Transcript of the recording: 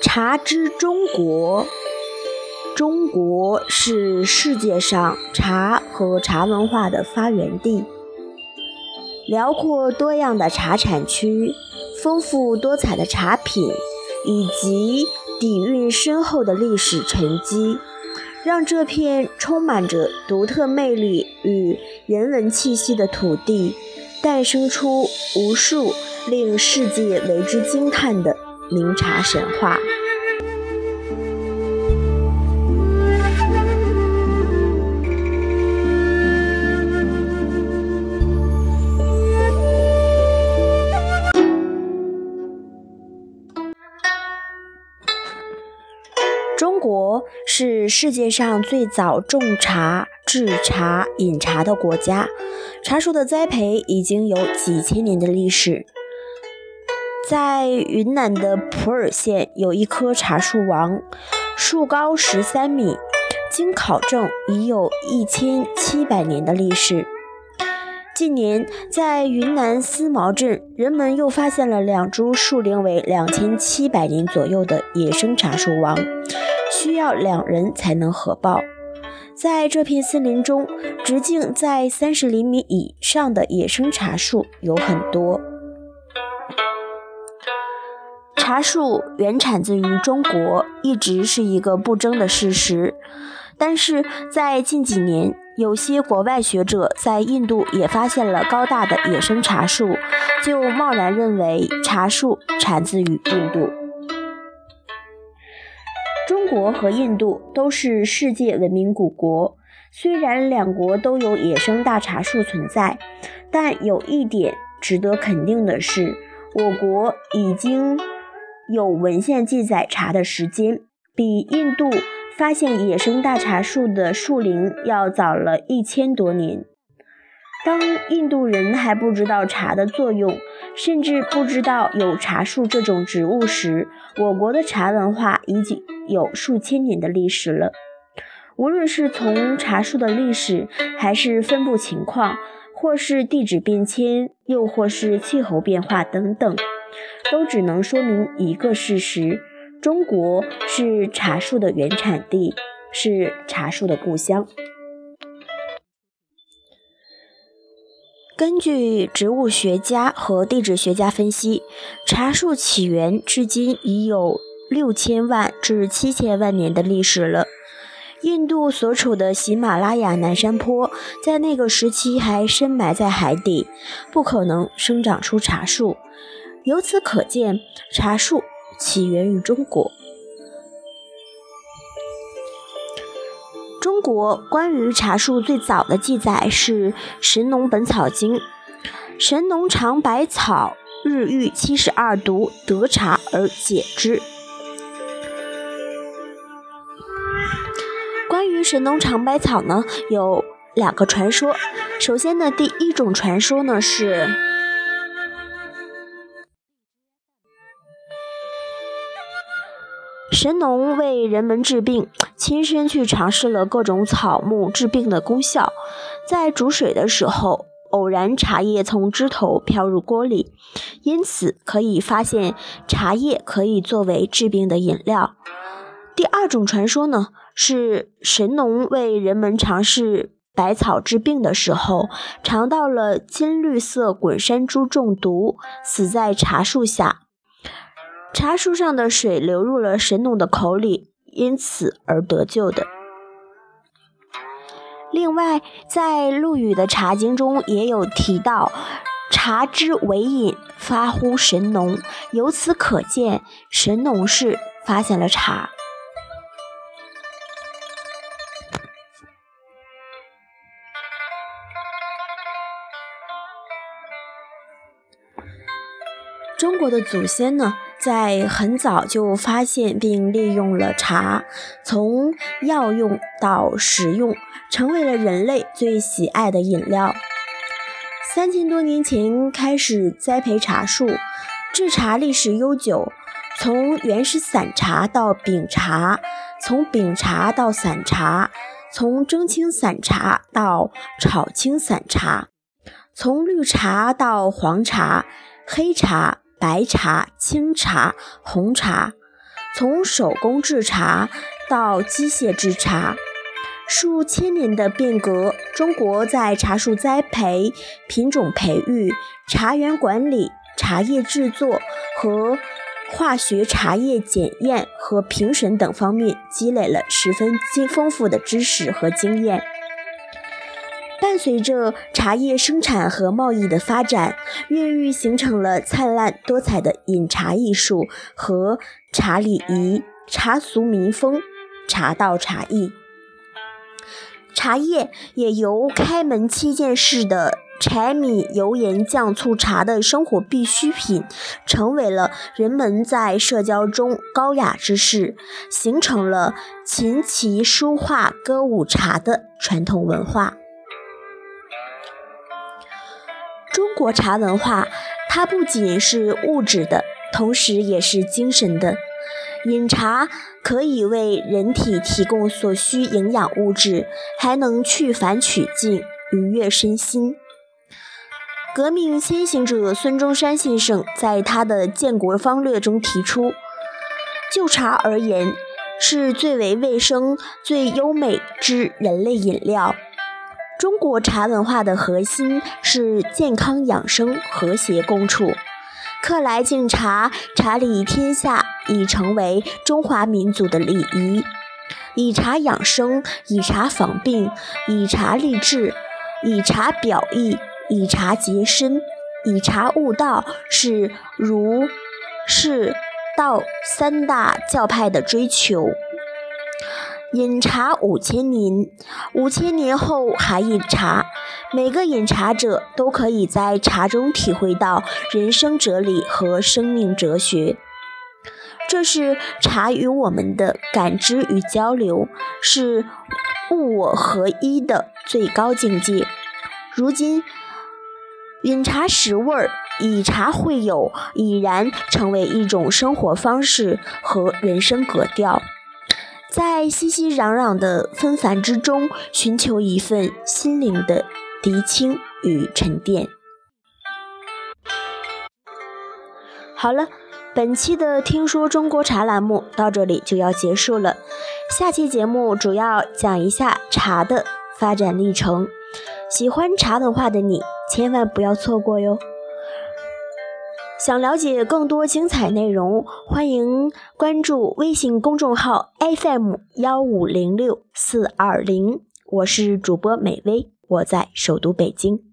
茶之中国，中国是世界上茶和茶文化的发源地。辽阔多样的茶产区，丰富多彩的茶品，以及底蕴深厚的历史沉积，让这片充满着独特魅力与人文气息的土地，诞生出无数令世界为之惊叹的茗茶神话。中国是世界上最早种茶、制茶、饮茶的国家，茶树的栽培已经有几千年的历史。在云南的普洱县有一棵茶树王，树高十三米，经考证已有一千七百年的历史。近年，在云南思茅镇，人们又发现了两株树龄为两千七百年左右的野生茶树王。需要两人才能合抱。在这片森林中，直径在三十厘米以上的野生茶树有很多。茶树原产自于中国，一直是一个不争的事实。但是在近几年，有些国外学者在印度也发现了高大的野生茶树，就贸然认为茶树产自于印度。中国和印度都是世界文明古国，虽然两国都有野生大茶树存在，但有一点值得肯定的是，我国已经有文献记载茶的时间，比印度发现野生大茶树的树龄要早了一千多年。当印度人还不知道茶的作用，甚至不知道有茶树这种植物时，我国的茶文化已经有数千年的历史了。无论是从茶树的历史，还是分布情况，或是地质变迁，又或是气候变化等等，都只能说明一个事实：中国是茶树的原产地，是茶树的故乡。根据植物学家和地质学家分析，茶树起源至今已有六千万至七千万年的历史了。印度所处的喜马拉雅南山坡在那个时期还深埋在海底，不可能生长出茶树。由此可见，茶树起源于中国。中国关于茶树最早的记载是《神农本草经》：“神农尝百草，日遇七十二毒，得茶而解之。”关于神农尝百草呢，有两个传说。首先呢，第一种传说呢是。神农为人们治病，亲身去尝试了各种草木治病的功效。在煮水的时候，偶然茶叶从枝头飘入锅里，因此可以发现茶叶可以作为治病的饮料。第二种传说呢，是神农为人们尝试百草治病的时候，尝到了金绿色滚山猪中毒，死在茶树下。茶树上的水流入了神农的口里，因此而得救的。另外，在陆羽的《茶经》中也有提到“茶之为饮，发乎神农”，由此可见，神农氏发现了茶。中国的祖先呢？在很早就发现并利用了茶，从药用到食用，成为了人类最喜爱的饮料。三千多年前开始栽培茶树，制茶历史悠久，从原始散茶到饼茶，从饼茶到散茶，从蒸青散茶到炒青散茶，从绿茶到黄茶、黑茶。白茶、青茶、红茶，从手工制茶到机械制茶，数千年的变革，中国在茶树栽培、品种培育、茶园管理、茶叶制作和化学茶叶检验和评审等方面积累了十分丰富的知识和经验。伴随着茶叶生产和贸易的发展，孕育形成了灿烂多彩的饮茶艺术和茶礼仪、茶俗民风、茶道茶艺。茶叶也由开门七件事的柴米油盐酱醋茶的生活必需品，成为了人们在社交中高雅之事，形成了琴棋书画歌舞茶的传统文化。中国茶文化，它不仅是物质的，同时也是精神的。饮茶可以为人体提供所需营养物质，还能去繁取静，愉悦身心。革命先行者孙中山先生在他的建国方略中提出，就茶而言，是最为卫生、最优美之人类饮料。中国茶文化的核心是健康养生、和谐共处。客来敬茶，茶礼天下已成为中华民族的礼仪。以茶养生，以茶防病，以茶立志，以茶表意，以茶洁身，以茶悟道，是儒、释、道三大教派的追求。饮茶五千年，五千年后还饮茶。每个饮茶者都可以在茶中体会到人生哲理和生命哲学。这是茶与我们的感知与交流，是物我合一的最高境界。如今，饮茶识味儿，以茶会友，已然成为一种生活方式和人生格调。在熙熙攘攘的纷繁之中，寻求一份心灵的涤清与沉淀。好了，本期的《听说中国茶》栏目到这里就要结束了。下期节目主要讲一下茶的发展历程，喜欢茶文化的你千万不要错过哟。想了解更多精彩内容，欢迎关注微信公众号 FM 幺五零六四二零。我是主播美薇，我在首都北京。